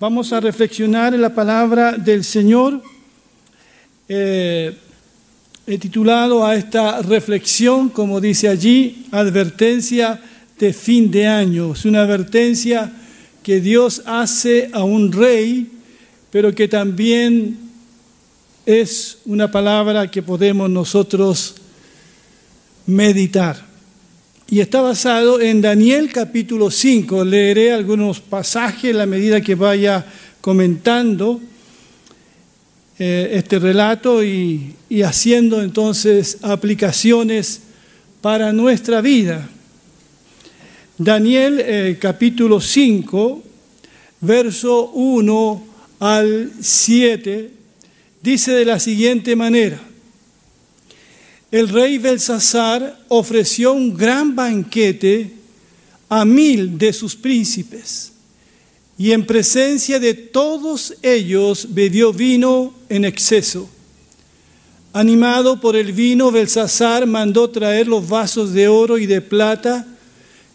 Vamos a reflexionar en la palabra del Señor. Eh, he titulado a esta reflexión, como dice allí, advertencia de fin de año. Es una advertencia que Dios hace a un rey, pero que también es una palabra que podemos nosotros meditar y está basado en Daniel capítulo 5. Leeré algunos pasajes en la medida que vaya comentando eh, este relato y, haciendo entonces aplicaciones para nuestra vida. Daniel eh, capítulo 5, verso 1 al 7, dice de la siguiente manera el rey Belsasar ofreció un gran banquete a mil de sus príncipes y en presencia de todos ellos bebió vino en exceso. Animado por el vino, Belsasar mandó traer los vasos de oro y de plata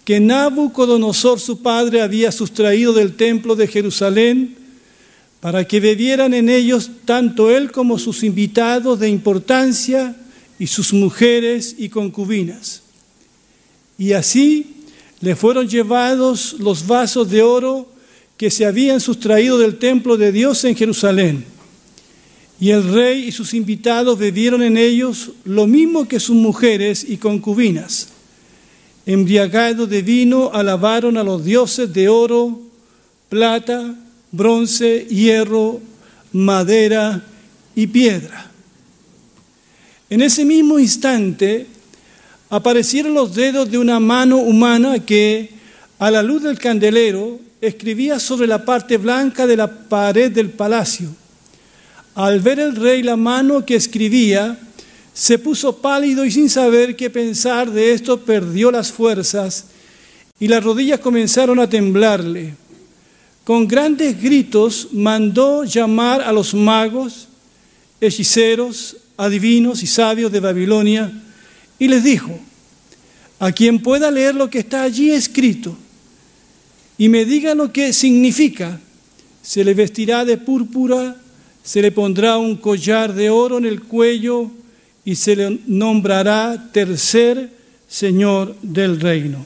que Nabucodonosor su padre había sustraído del templo de Jerusalén para que bebieran en ellos tanto él como sus invitados de importancia y sus mujeres y concubinas. Y así le fueron llevados los vasos de oro que se habían sustraído del templo de Dios en Jerusalén. Y el rey y sus invitados bebieron en ellos lo mismo que sus mujeres y concubinas. Embriagados de vino, alabaron a los dioses de oro, plata, bronce, hierro, madera y piedra. En ese mismo instante aparecieron los dedos de una mano humana que, a la luz del candelero, escribía sobre la parte blanca de la pared del palacio. Al ver el rey la mano que escribía, se puso pálido y sin saber qué pensar de esto perdió las fuerzas y las rodillas comenzaron a temblarle. Con grandes gritos mandó llamar a los magos, hechiceros, adivinos y sabios de Babilonia y les dijo, a quien pueda leer lo que está allí escrito y me diga lo que significa, se le vestirá de púrpura, se le pondrá un collar de oro en el cuello y se le nombrará tercer Señor del reino.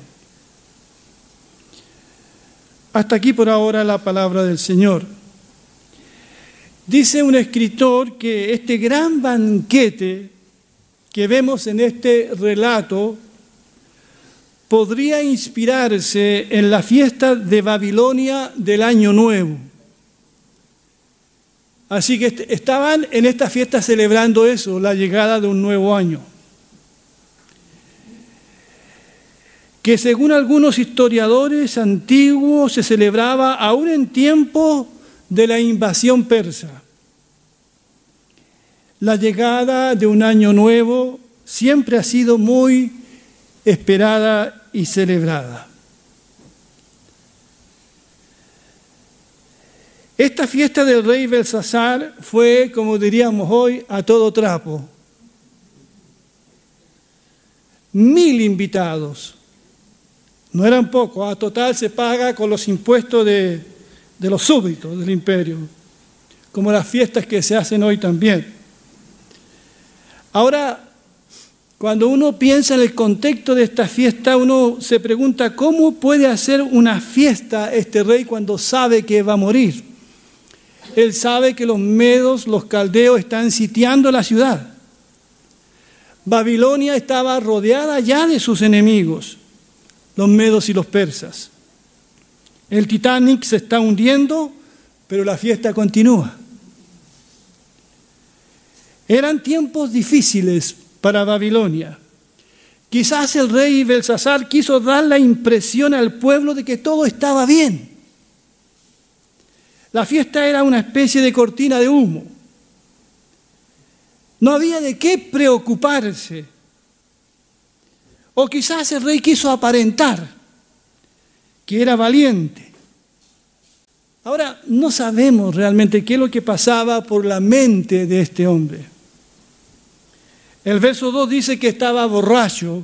Hasta aquí por ahora la palabra del Señor. Dice un escritor que este gran banquete que vemos en este relato podría inspirarse en la fiesta de Babilonia del Año Nuevo. Así que estaban en esta fiesta celebrando eso, la llegada de un nuevo año. Que según algunos historiadores antiguos se celebraba aún en tiempo de la invasión persa. La llegada de un año nuevo siempre ha sido muy esperada y celebrada. Esta fiesta del rey Belsasar fue, como diríamos hoy, a todo trapo. Mil invitados. No eran pocos. A total se paga con los impuestos de de los súbditos del imperio, como las fiestas que se hacen hoy también. Ahora, cuando uno piensa en el contexto de esta fiesta, uno se pregunta, ¿cómo puede hacer una fiesta este rey cuando sabe que va a morir? Él sabe que los medos, los caldeos están sitiando la ciudad. Babilonia estaba rodeada ya de sus enemigos, los medos y los persas. El Titanic se está hundiendo, pero la fiesta continúa. Eran tiempos difíciles para Babilonia. Quizás el rey Belsasar quiso dar la impresión al pueblo de que todo estaba bien. La fiesta era una especie de cortina de humo. No había de qué preocuparse. O quizás el rey quiso aparentar que era valiente. Ahora, no sabemos realmente qué es lo que pasaba por la mente de este hombre. El verso 2 dice que estaba borracho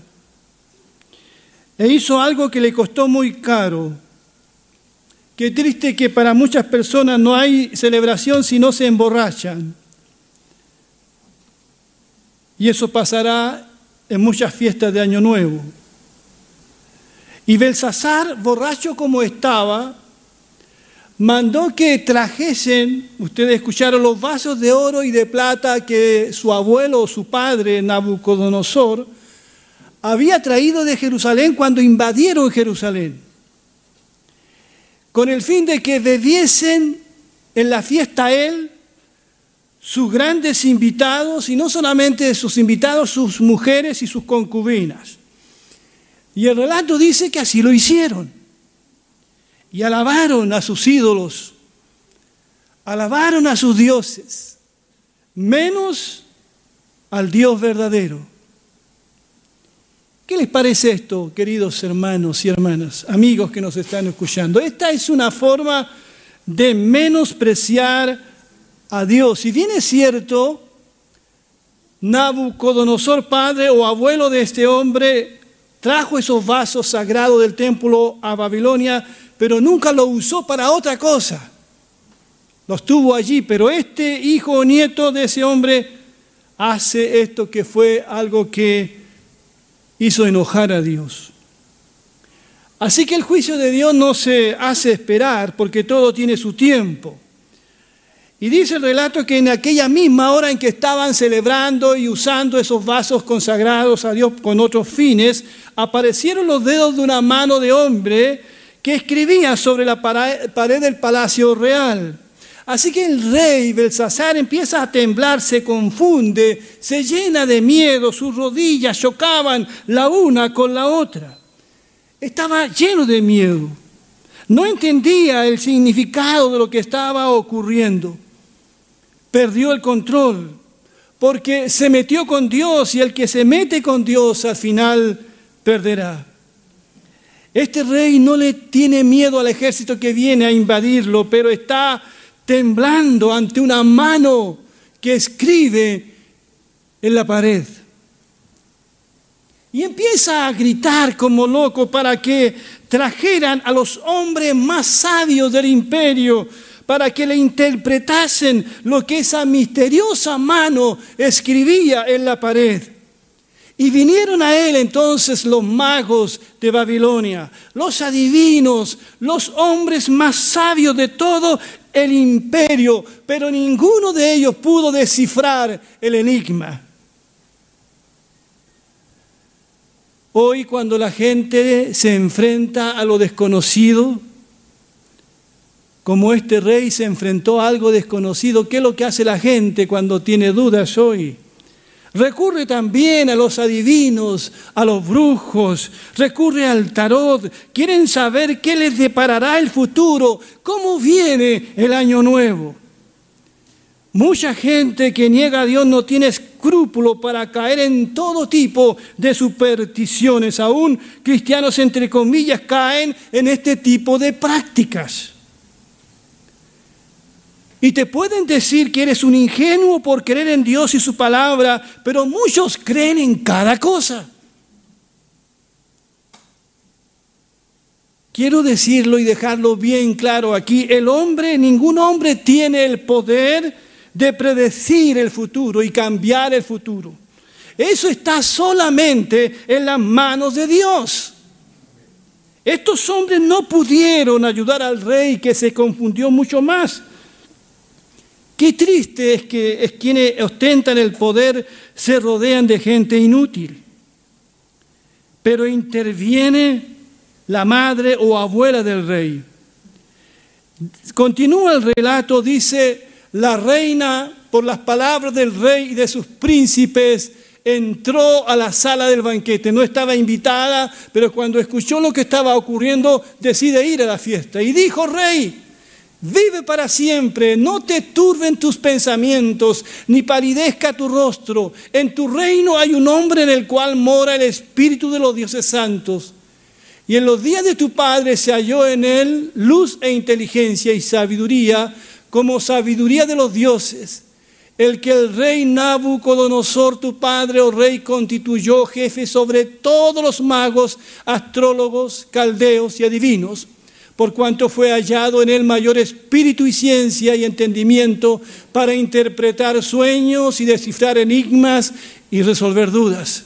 e hizo algo que le costó muy caro. Qué triste que para muchas personas no hay celebración si no se emborrachan. Y eso pasará en muchas fiestas de Año Nuevo. Y Belsasar, borracho como estaba, mandó que trajesen, ustedes escucharon, los vasos de oro y de plata que su abuelo o su padre, Nabucodonosor, había traído de Jerusalén cuando invadieron Jerusalén, con el fin de que bebiesen en la fiesta él sus grandes invitados, y no solamente sus invitados, sus mujeres y sus concubinas. Y el relato dice que así lo hicieron. Y alabaron a sus ídolos, alabaron a sus dioses, menos al Dios verdadero. ¿Qué les parece esto, queridos hermanos y hermanas, amigos que nos están escuchando? Esta es una forma de menospreciar a Dios. Si bien es cierto, Nabucodonosor, padre o abuelo de este hombre, trajo esos vasos sagrados del templo a Babilonia, pero nunca lo usó para otra cosa. Los tuvo allí, pero este hijo o nieto de ese hombre hace esto que fue algo que hizo enojar a Dios. Así que el juicio de Dios no se hace esperar porque todo tiene su tiempo. Y dice el relato que en aquella misma hora en que estaban celebrando y usando esos vasos consagrados a Dios con otros fines, aparecieron los dedos de una mano de hombre que escribía sobre la pared del palacio real. Así que el rey Belsasar empieza a temblar, se confunde, se llena de miedo, sus rodillas chocaban la una con la otra. Estaba lleno de miedo. No entendía el significado de lo que estaba ocurriendo perdió el control, porque se metió con Dios y el que se mete con Dios al final perderá. Este rey no le tiene miedo al ejército que viene a invadirlo, pero está temblando ante una mano que escribe en la pared. Y empieza a gritar como loco para que trajeran a los hombres más sabios del imperio para que le interpretasen lo que esa misteriosa mano escribía en la pared. Y vinieron a él entonces los magos de Babilonia, los adivinos, los hombres más sabios de todo el imperio, pero ninguno de ellos pudo descifrar el enigma. Hoy cuando la gente se enfrenta a lo desconocido, como este rey se enfrentó a algo desconocido, ¿qué es lo que hace la gente cuando tiene dudas hoy? Recurre también a los adivinos, a los brujos, recurre al tarot, quieren saber qué les deparará el futuro, cómo viene el año nuevo. Mucha gente que niega a Dios no tiene escrúpulo para caer en todo tipo de supersticiones. Aún cristianos, entre comillas, caen en este tipo de prácticas. Y te pueden decir que eres un ingenuo por creer en Dios y su palabra, pero muchos creen en cada cosa. Quiero decirlo y dejarlo bien claro aquí, el hombre, ningún hombre tiene el poder de predecir el futuro y cambiar el futuro. Eso está solamente en las manos de Dios. Estos hombres no pudieron ayudar al rey que se confundió mucho más. Qué triste es que es quienes ostentan el poder se rodean de gente inútil. Pero interviene la madre o abuela del rey. Continúa el relato, dice, la reina, por las palabras del rey y de sus príncipes, entró a la sala del banquete. No estaba invitada, pero cuando escuchó lo que estaba ocurriendo, decide ir a la fiesta. Y dijo, rey, Vive para siempre, no te turben tus pensamientos, ni palidezca tu rostro. En tu reino hay un hombre en el cual mora el Espíritu de los dioses santos. Y en los días de tu Padre se halló en él luz e inteligencia y sabiduría, como sabiduría de los dioses. El que el rey Nabucodonosor, tu padre o oh rey, constituyó jefe sobre todos los magos, astrólogos, caldeos y adivinos por cuanto fue hallado en él mayor espíritu y ciencia y entendimiento para interpretar sueños y descifrar enigmas y resolver dudas.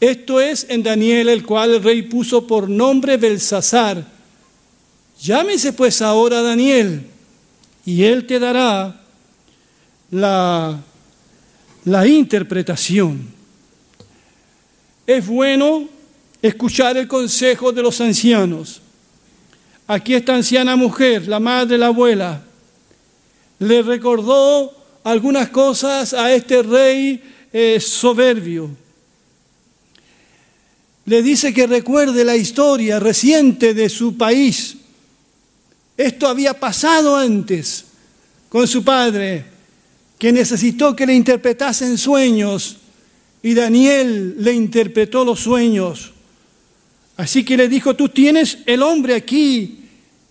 Esto es en Daniel, el cual el rey puso por nombre Belsasar. Llámese pues ahora Daniel, y él te dará la, la interpretación. Es bueno escuchar el consejo de los ancianos Aquí esta anciana mujer, la madre, la abuela, le recordó algunas cosas a este rey eh, soberbio. Le dice que recuerde la historia reciente de su país. Esto había pasado antes con su padre, que necesitó que le interpretasen sueños y Daniel le interpretó los sueños. Así que le dijo, tú tienes el hombre aquí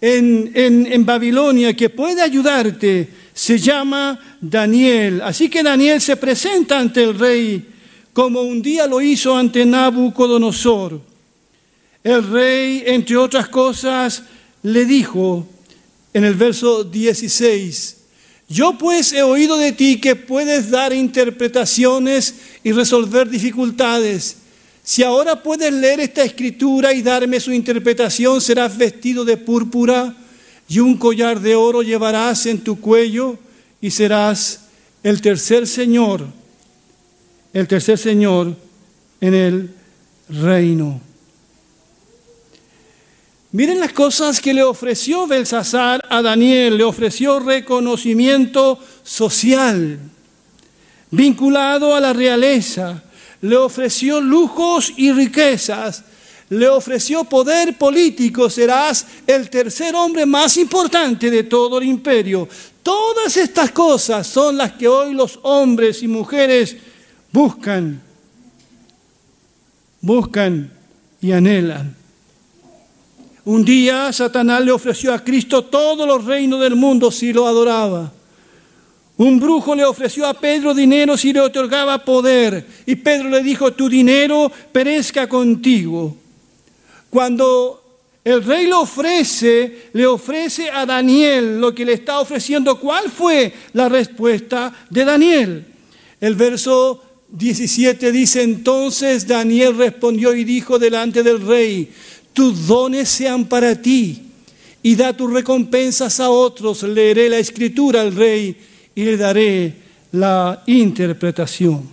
en, en, Babilonia que puede ayudarte, se llama Daniel. Así que Daniel se presenta ante el rey como un día lo hizo ante Nabucodonosor. El rey, entre otras cosas, le dijo en el verso 16, yo pues he oído de ti que puedes dar interpretaciones y resolver dificultades. Si ahora puedes leer esta escritura y darme su interpretación, serás vestido de púrpura y un collar de oro llevarás en tu cuello y serás el tercer Señor, el tercer Señor en el reino. Miren las cosas que le ofreció Belsasar a Daniel. Le ofreció reconocimiento social, vinculado a la realeza le ofreció lujos y riquezas, le ofreció poder político, serás el tercer hombre más importante de todo el imperio. Todas estas cosas son las que hoy los hombres y mujeres buscan, buscan y anhelan. Un día Satanás le ofreció a Cristo todos los reinos del mundo si lo adoraba. Un brujo le ofreció a Pedro dinero si le otorgaba poder. Y Pedro le dijo, tu dinero perezca contigo. Cuando el rey le ofrece, le ofrece a Daniel lo que le está ofreciendo, ¿cuál fue la respuesta de Daniel? El verso 17 dice, entonces Daniel respondió y dijo delante del rey, tus dones sean para ti y da tus recompensas a otros. Leeré la escritura al rey y le daré la interpretación.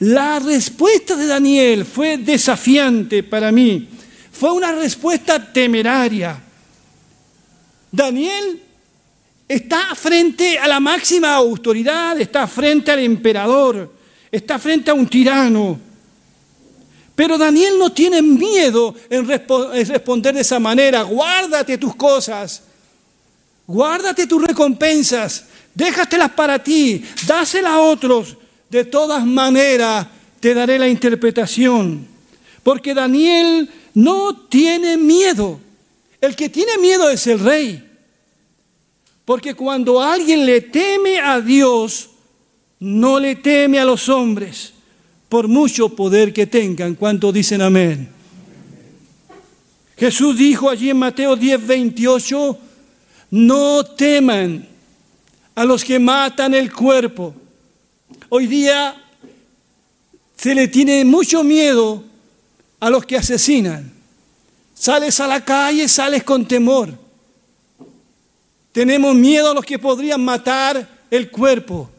La respuesta de Daniel fue desafiante para mí, fue una respuesta temeraria. Daniel está frente a la máxima autoridad, está frente al emperador, está frente a un tirano. Pero Daniel no tiene miedo en, responder de esa manera, guárdate tus cosas, Guárdate tus recompensas, déjatelas para ti, dáselas a otros. De todas maneras te daré la interpretación. Porque Daniel no tiene miedo. El que tiene miedo es el rey. Porque cuando alguien le teme a Dios, no le teme a los hombres, por mucho poder que tengan. ¿Cuánto dicen amén? Jesús dijo allí en Mateo 10, 28, no teman a los que matan el cuerpo. Hoy día se le tiene mucho miedo a los que asesinan. Sales a la calle, sales con temor. Tenemos miedo a los que podrían matar el cuerpo.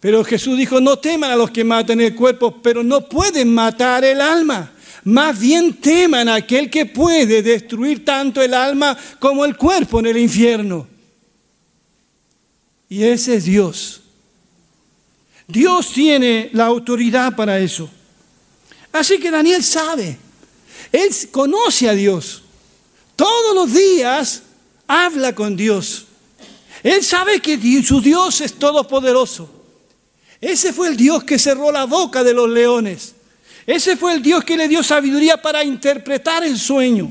Pero Jesús dijo, no teman a los que matan el cuerpo, pero no pueden matar el alma. Más bien teman a aquel que puede destruir tanto el alma como el cuerpo en el infierno. Y ese es Dios. Dios tiene la autoridad para eso. Así que Daniel sabe, él conoce a Dios. Todos los días habla con Dios. Él sabe que su Dios es todopoderoso. Ese fue el Dios que cerró la boca de los leones. Ese fue el Dios que le dio sabiduría para interpretar el sueño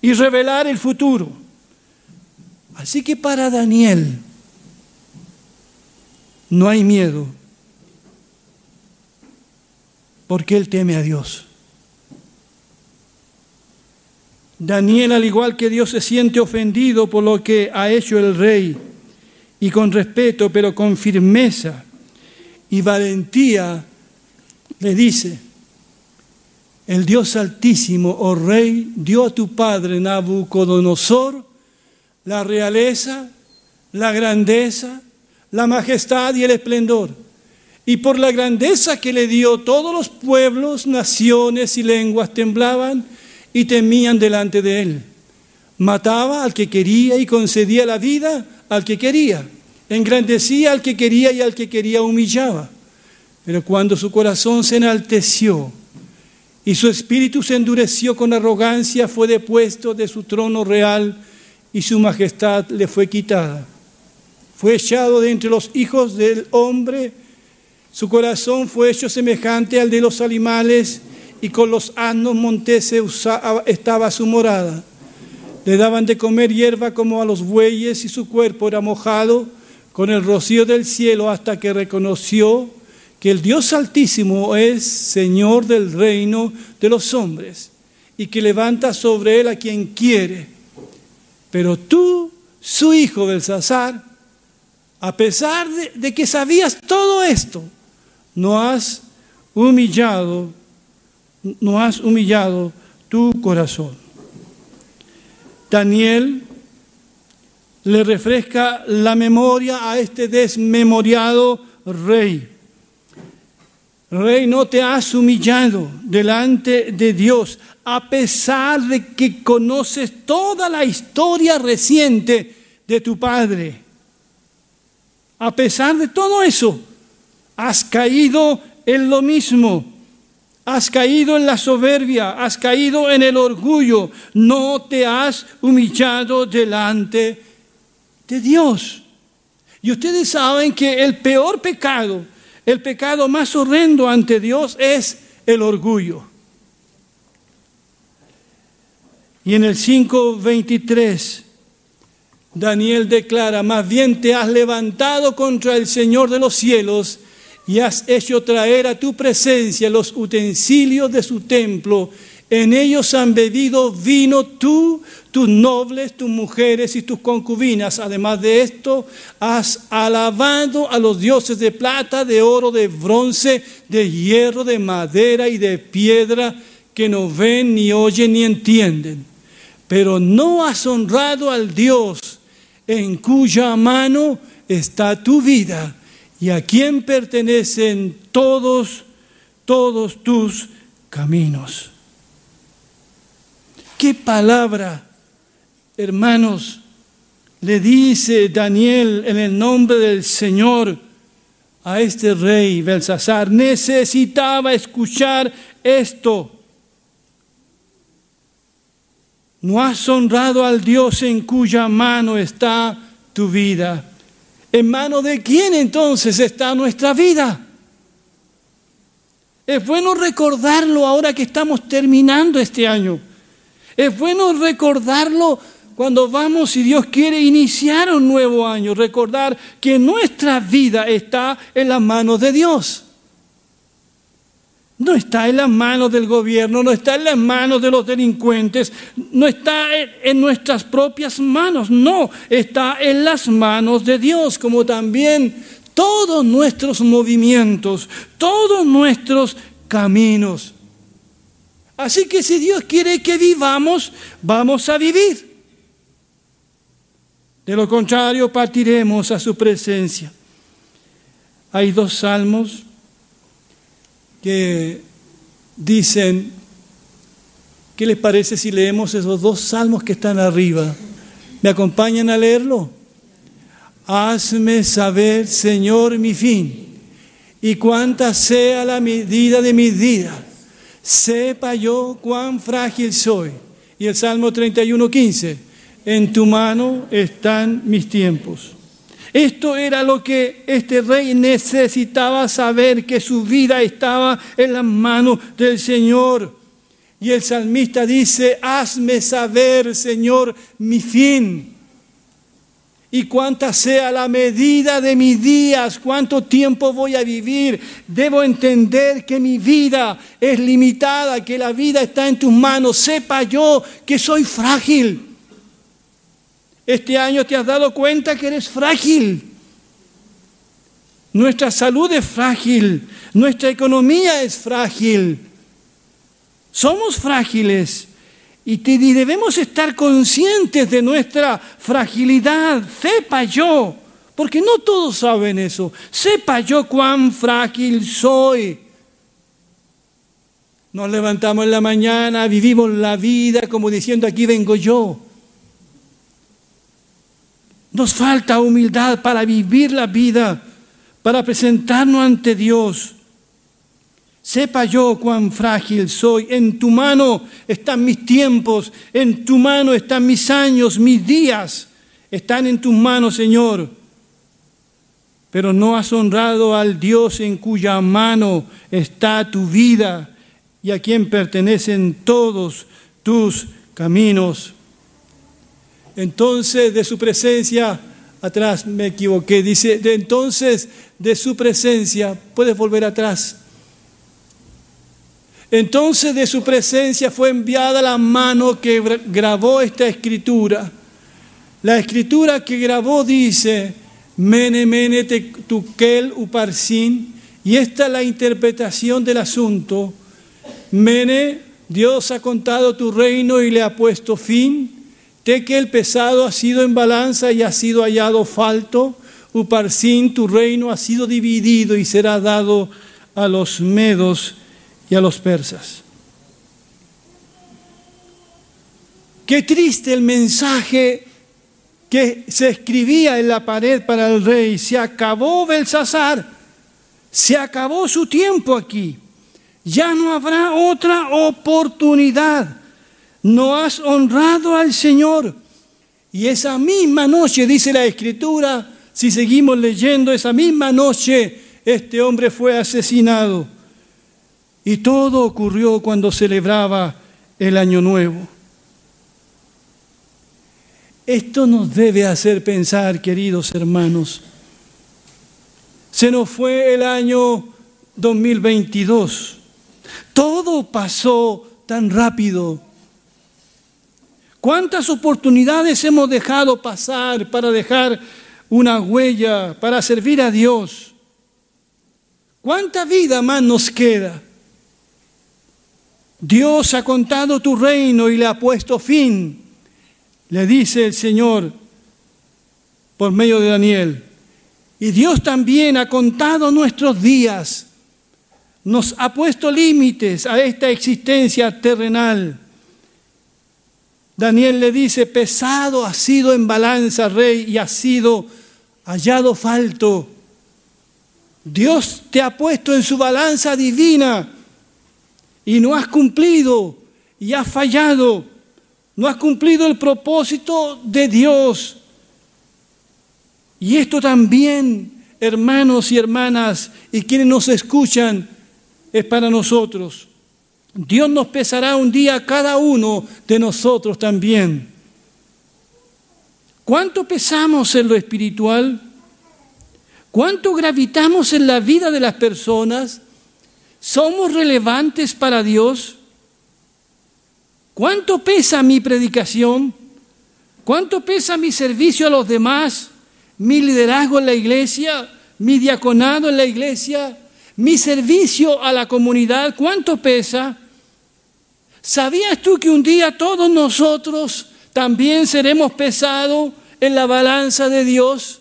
y revelar el futuro. Así que para Daniel no hay miedo, porque él teme a Dios. Daniel, al igual que Dios, se siente ofendido por lo que ha hecho el rey, y con respeto, pero con firmeza y valentía, le dice, el Dios altísimo, oh rey, dio a tu padre Nabucodonosor la realeza, la grandeza, la majestad y el esplendor. Y por la grandeza que le dio, todos los pueblos, naciones y lenguas temblaban y temían delante de él. Mataba al que quería y concedía la vida al que quería. Engrandecía al que quería y al que quería humillaba. Pero cuando su corazón se enalteció y su espíritu se endureció con arrogancia, fue depuesto de su trono real y su majestad le fue quitada. Fue echado de entre los hijos del hombre, su corazón fue hecho semejante al de los animales y con los asnos monteses estaba su morada. Le daban de comer hierba como a los bueyes y su cuerpo era mojado con el rocío del cielo hasta que reconoció que el Dios Altísimo es Señor del reino de los hombres y que levanta sobre él a quien quiere. Pero tú, su hijo Belsasar, a pesar de, de que sabías todo esto, no has humillado no has humillado tu corazón. Daniel le refresca la memoria a este desmemoriado rey. Rey, no te has humillado delante de Dios, a pesar de que conoces toda la historia reciente de tu padre. A pesar de todo eso, has caído en lo mismo Has caído en la soberbia, has caído en el orgullo, no te has humillado delante de Dios. Y ustedes saben que el peor pecado, el pecado más horrendo ante Dios es el orgullo. Y en el 5.23, Daniel declara, más bien te has levantado contra el Señor de los cielos y has hecho traer a tu presencia los utensilios de su templo. En ellos han bebido vino tú, tus nobles, tus mujeres y tus concubinas. Además de esto, has alabado a los dioses de plata, de oro, de bronce, de hierro, de madera y de piedra, que no ven, ni oyen, ni entienden. Pero no has honrado al Dios en cuya mano está tu vida y a quién pertenecen todos, todos tus caminos. ¿Qué palabra, hermanos, le dice Daniel en el nombre del Señor a este rey Belsasar? Necesitaba escuchar esto. No has honrado al Dios en cuya mano está tu vida. ¿En manos de quién entonces está nuestra vida? Es bueno recordarlo ahora que estamos terminando este año. Es bueno recordarlo cuando vamos, si Dios quiere, iniciar un nuevo año. Recordar que nuestra vida está en las manos de Dios. No está en las manos del gobierno, no está en las manos de los delincuentes, no está en nuestras propias manos, no, está en las manos de Dios, como también todos nuestros movimientos, todos nuestros caminos. Así que si Dios quiere que vivamos, vamos a vivir. De lo contrario, partiremos a su presencia. Hay dos salmos que dicen, ¿qué les parece si leemos esos dos salmos que están arriba? ¿Me acompañan a leerlo? Hazme saber, Señor, mi fin y cuánta sea la medida de mi vida. Sepa yo cuán frágil soy. Y el Salmo 31, 15, en tu mano están mis tiempos. Esto era lo que este rey necesitaba saber, que su vida estaba en las manos del Señor. Y el salmista dice, hazme saber, Señor, mi fin. Y cuánta sea la medida de mis días, cuánto tiempo voy a vivir. Debo entender que mi vida es limitada, que la vida está en tus manos. Sepa yo que soy frágil. Este año te has dado cuenta que eres frágil. Nuestra salud es frágil, nuestra economía es frágil. Somos frágiles. Y, debemos estar conscientes de nuestra fragilidad. Sepa yo, porque no todos saben eso. Sepa yo cuán frágil soy. Nos levantamos en la mañana, vivimos la vida como diciendo, aquí vengo yo. Nos falta humildad para vivir la vida, para presentarnos ante Dios. Sepa yo cuán frágil soy. En tu mano están mis tiempos, en tu mano están mis años, mis días. Están en tus manos, Señor. Pero no has honrado al Dios en cuya mano está tu vida y a quien pertenecen todos tus caminos. Entonces de su presencia, atrás me equivoqué, dice, de entonces de su presencia, puedes volver atrás entonces de su presencia fue enviada la mano que grabó esta escritura. La escritura que grabó dice, Mene, mene, tukel, uparsin, y esta es la interpretación del asunto. Mene, Dios ha contado tu reino y le ha puesto fin. Tekel, pesado ha sido en balanza y ha sido hallado falto. Uparsin, tu reino ha sido dividido y será dado a los medos y a los persas. Qué triste el mensaje que se escribía en la pared para el rey. Se acabó Belsasar, se acabó su tiempo aquí. Ya no habrá otra oportunidad. No has honrado al Señor. Y esa misma noche, dice la Escritura, si seguimos leyendo, esa misma noche este hombre fue asesinado. Y todo ocurrió cuando celebraba el año nuevo. Esto nos debe hacer pensar, queridos hermanos. Se nos fue el año 2022. Todo pasó tan rápido. ¿Cuántas oportunidades hemos dejado pasar para dejar una huella, para servir a Dios? ¿Cuánta vida más nos queda? Dios ha contado tu reino y le ha puesto fin, le dice el Señor por medio de Daniel. Y Dios también ha contado nuestros días, nos ha puesto límites a esta existencia terrenal. Daniel le dice, pesado ha sido en balanza, rey, y ha sido hallado falto. Dios te ha puesto en su balanza divina y no has cumplido y has fallado, no has cumplido el propósito de Dios. Y esto también, hermanos y hermanas, y quienes nos escuchan, es para nosotros. Dios nos pesará un día cada uno de nosotros también. ¿Cuánto pesamos en lo espiritual? ¿Cuánto gravitamos en la vida de las personas? ¿Somos relevantes para Dios? ¿Cuánto pesa mi predicación? ¿Cuánto pesa mi servicio a los demás? ¿Mi liderazgo en la iglesia? ¿Mi diaconado en la iglesia? ¿Mi servicio a la comunidad? ¿Cuánto pesa? ¿Sabías tú que un día todos nosotros también seremos pesados en la balanza de Dios?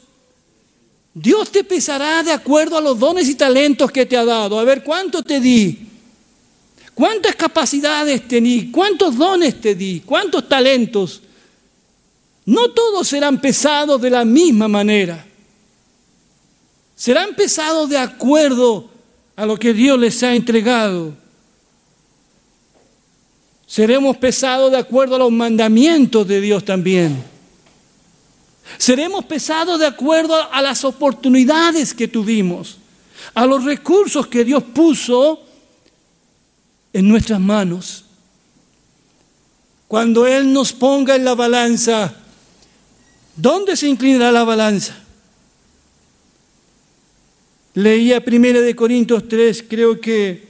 Dios te pesará de acuerdo a los dones y talentos que te ha dado. A ver, ¿cuánto te di? ¿Cuántas capacidades te di? ¿Cuántos dones te di? ¿Cuántos talentos? No todos serán pesados de la misma manera. Serán pesados de acuerdo a lo que Dios les ha entregado. Seremos pesados de acuerdo a los mandamientos de Dios también. Seremos pesados de acuerdo a las oportunidades que tuvimos, a los recursos que Dios puso en nuestras manos. Cuando Él nos ponga en la balanza, ¿Dónde se inclinará la balanza? Leía 1 de Corintios 3, creo que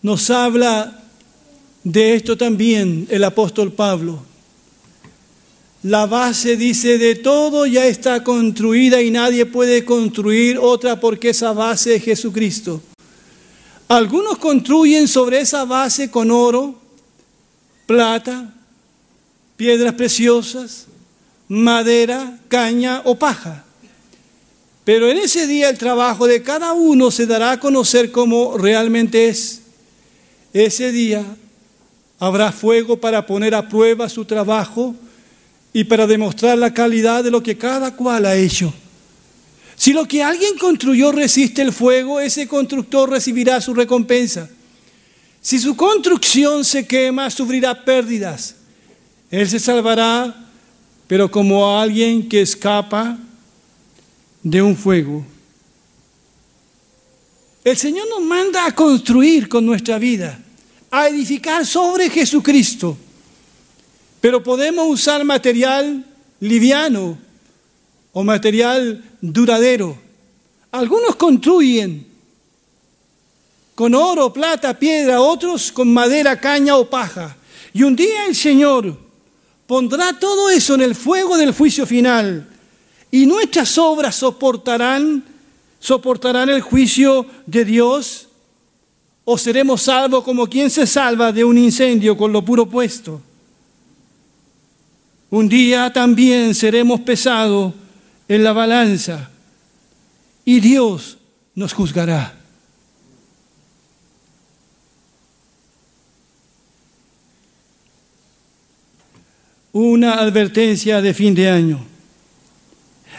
nos habla de esto también el apóstol Pablo. La base, dice, de todo ya está construida y nadie puede construir otra porque esa base es Jesucristo. Algunos construyen sobre esa base con oro, plata, piedras preciosas, madera, caña o paja. Pero en ese día el trabajo de cada uno se dará a conocer como realmente es. Ese día habrá fuego para poner a prueba su trabajo y para demostrar la calidad de lo que cada cual ha hecho. Si lo que alguien construyó resiste el fuego, ese constructor recibirá su recompensa. Si su construcción se quema, sufrirá pérdidas. Él se salvará, pero como alguien que escapa de un fuego. El Señor nos manda a construir con nuestra vida, a edificar sobre Jesucristo. Pero podemos usar material liviano o material duradero. Algunos construyen con oro, plata, piedra, otros con madera, caña o paja. Y un día el Señor pondrá todo eso en el fuego del juicio final y nuestras obras soportarán soportarán el juicio de Dios o seremos salvos como quien se salva de un incendio con lo puro puesto. Un día también seremos pesados en la balanza y Dios nos juzgará. Una advertencia de fin de año.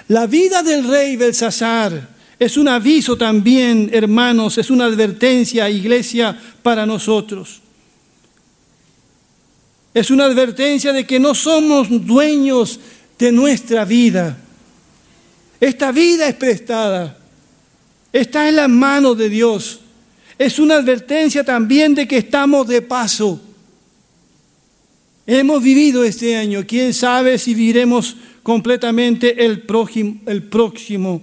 La vida del rey Belsasar es un aviso también, hermanos, es una advertencia, iglesia, para nosotros. Es una advertencia de que no somos dueños de nuestra vida. Esta vida es prestada. Está en las manos de Dios. Es una advertencia también de que estamos de paso. Hemos vivido este año. ¿Quién sabe si viviremos completamente el próximo? El próximo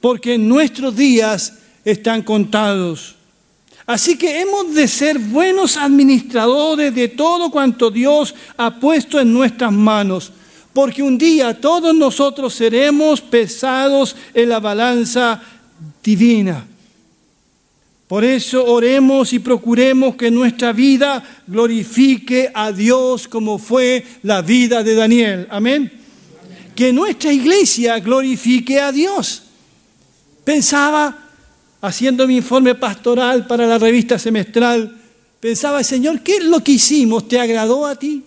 porque nuestros días están contados. Así que hemos de ser buenos administradores de todo cuanto Dios ha puesto en nuestras manos, porque un día todos nosotros seremos pesados en la balanza divina. Por eso oremos y procuremos que nuestra vida glorifique a Dios como fue la vida de Daniel. Amén. Que nuestra iglesia glorifique a Dios. Pensaba haciendo mi informe pastoral para la revista semestral, pensaba, Señor, ¿qué es lo que hicimos? ¿Te agradó a ti?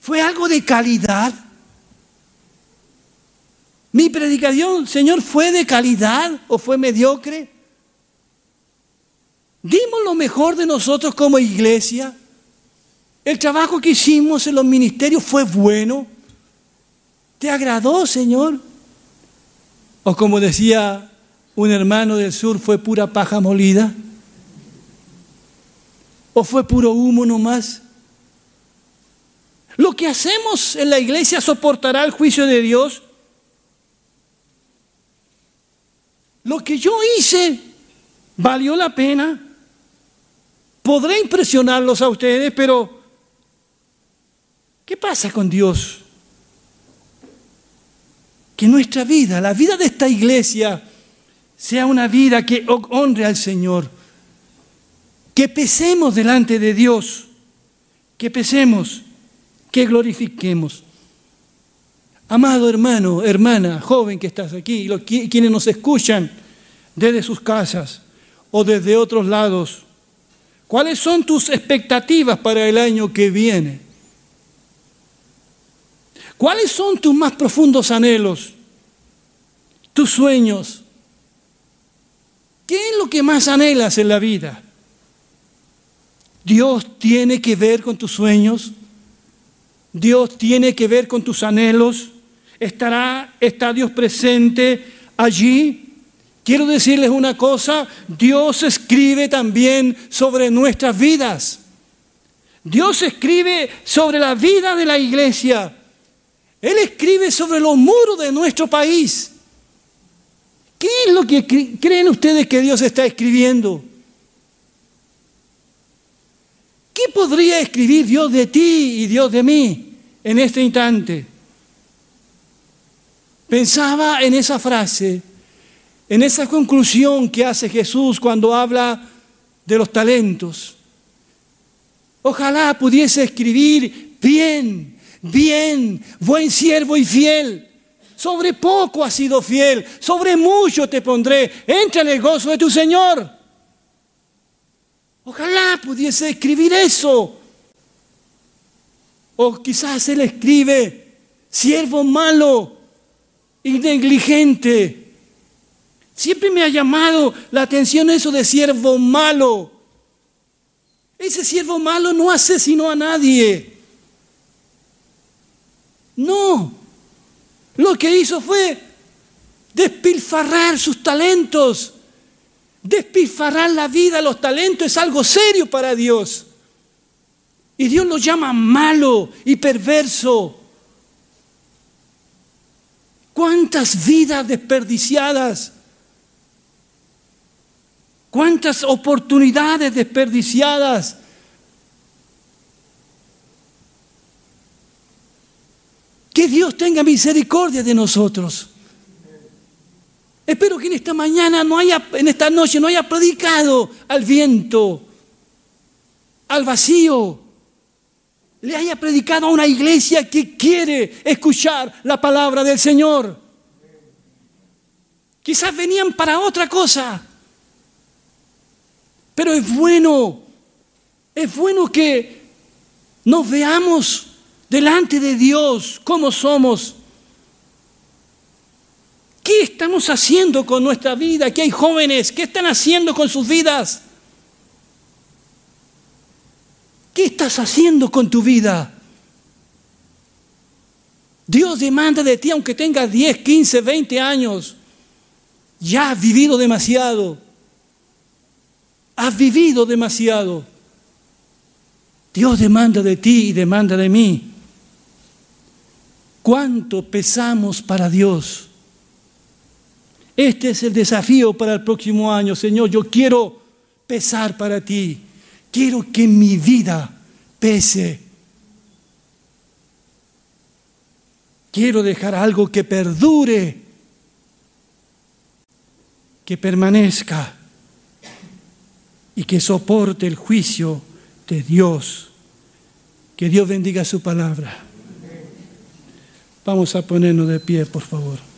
¿Fue algo de calidad? ¿Mi predicación, Señor, fue de calidad o fue mediocre? ¿Dimos lo mejor de nosotros como iglesia? ¿El trabajo que hicimos en los ministerios fue bueno? ¿Te agradó, Señor? O como decía un hermano del sur fue pura paja molida? ¿O fue puro humo nomás? ¿Lo que hacemos en la iglesia soportará el juicio de Dios? ¿Lo que yo hice valió la pena? Podré impresionarlos a ustedes, pero ¿qué pasa con Dios? Que nuestra vida, la vida de esta iglesia, sea una vida que honre al Señor. Que pesemos delante de Dios. Que pesemos, que glorifiquemos. Amado hermano, hermana, joven que estás aquí, quienes nos escuchan desde sus casas o desde otros lados, ¿cuáles son tus expectativas para el año que viene? ¿Cuáles son tus más profundos anhelos? ¿Tus sueños? ¿Qué es lo que más anhelas en la vida? Dios tiene que ver con tus sueños. Dios tiene que ver con tus anhelos. Estará, está Dios presente allí. Quiero decirles una cosa, Dios escribe también sobre nuestras vidas. Dios escribe sobre la vida de la iglesia. Él escribe sobre los muros de nuestro país. ¿Qué es lo que creen ustedes que Dios está escribiendo? ¿Qué podría escribir Dios de ti y Dios de mí en este instante? Pensaba en esa frase, en esa conclusión que hace Jesús cuando habla de los talentos. Ojalá pudiese escribir bien, bien, buen siervo y fiel. Sobre poco has sido fiel, sobre mucho te pondré. Entra en el gozo de tu Señor. Ojalá pudiese escribir eso. O quizás él escribe, siervo malo y negligente. Siempre me ha llamado la atención eso de siervo malo. Ese siervo malo no asesinó a nadie. No. Lo que hizo fue despilfarrar sus talentos. Despilfarrar la vida, los talentos es algo serio para Dios. Y Dios lo llama malo y perverso. ¿Cuántas vidas desperdiciadas? ¿Cuántas oportunidades desperdiciadas? Que Dios tenga misericordia de nosotros. Espero que en esta mañana no haya, en esta noche no haya predicado al viento, al vacío. Le haya predicado a una iglesia que quiere escuchar la palabra del Señor. Quizás venían para otra cosa. Pero es bueno, es bueno que nos veamos delante de Dios como somos. ¿Qué estamos haciendo con nuestra vida? ¿Qué hay jóvenes? ¿Qué están haciendo con sus vidas? ¿Qué estás haciendo con tu vida? Dios demanda de ti, aunque tengas 10, 15, 20 años, ya has vivido demasiado. Has vivido demasiado. Dios demanda de ti y demanda de mí. ¿Cuánto pesamos para Dios? Este es el desafío para el próximo año. Señor, yo quiero pesar para ti. Quiero que mi vida pese. Quiero dejar algo que perdure, que permanezca y que soporte el juicio de Dios. Que Dios bendiga su palabra. Vamos a ponernos de pie, por favor.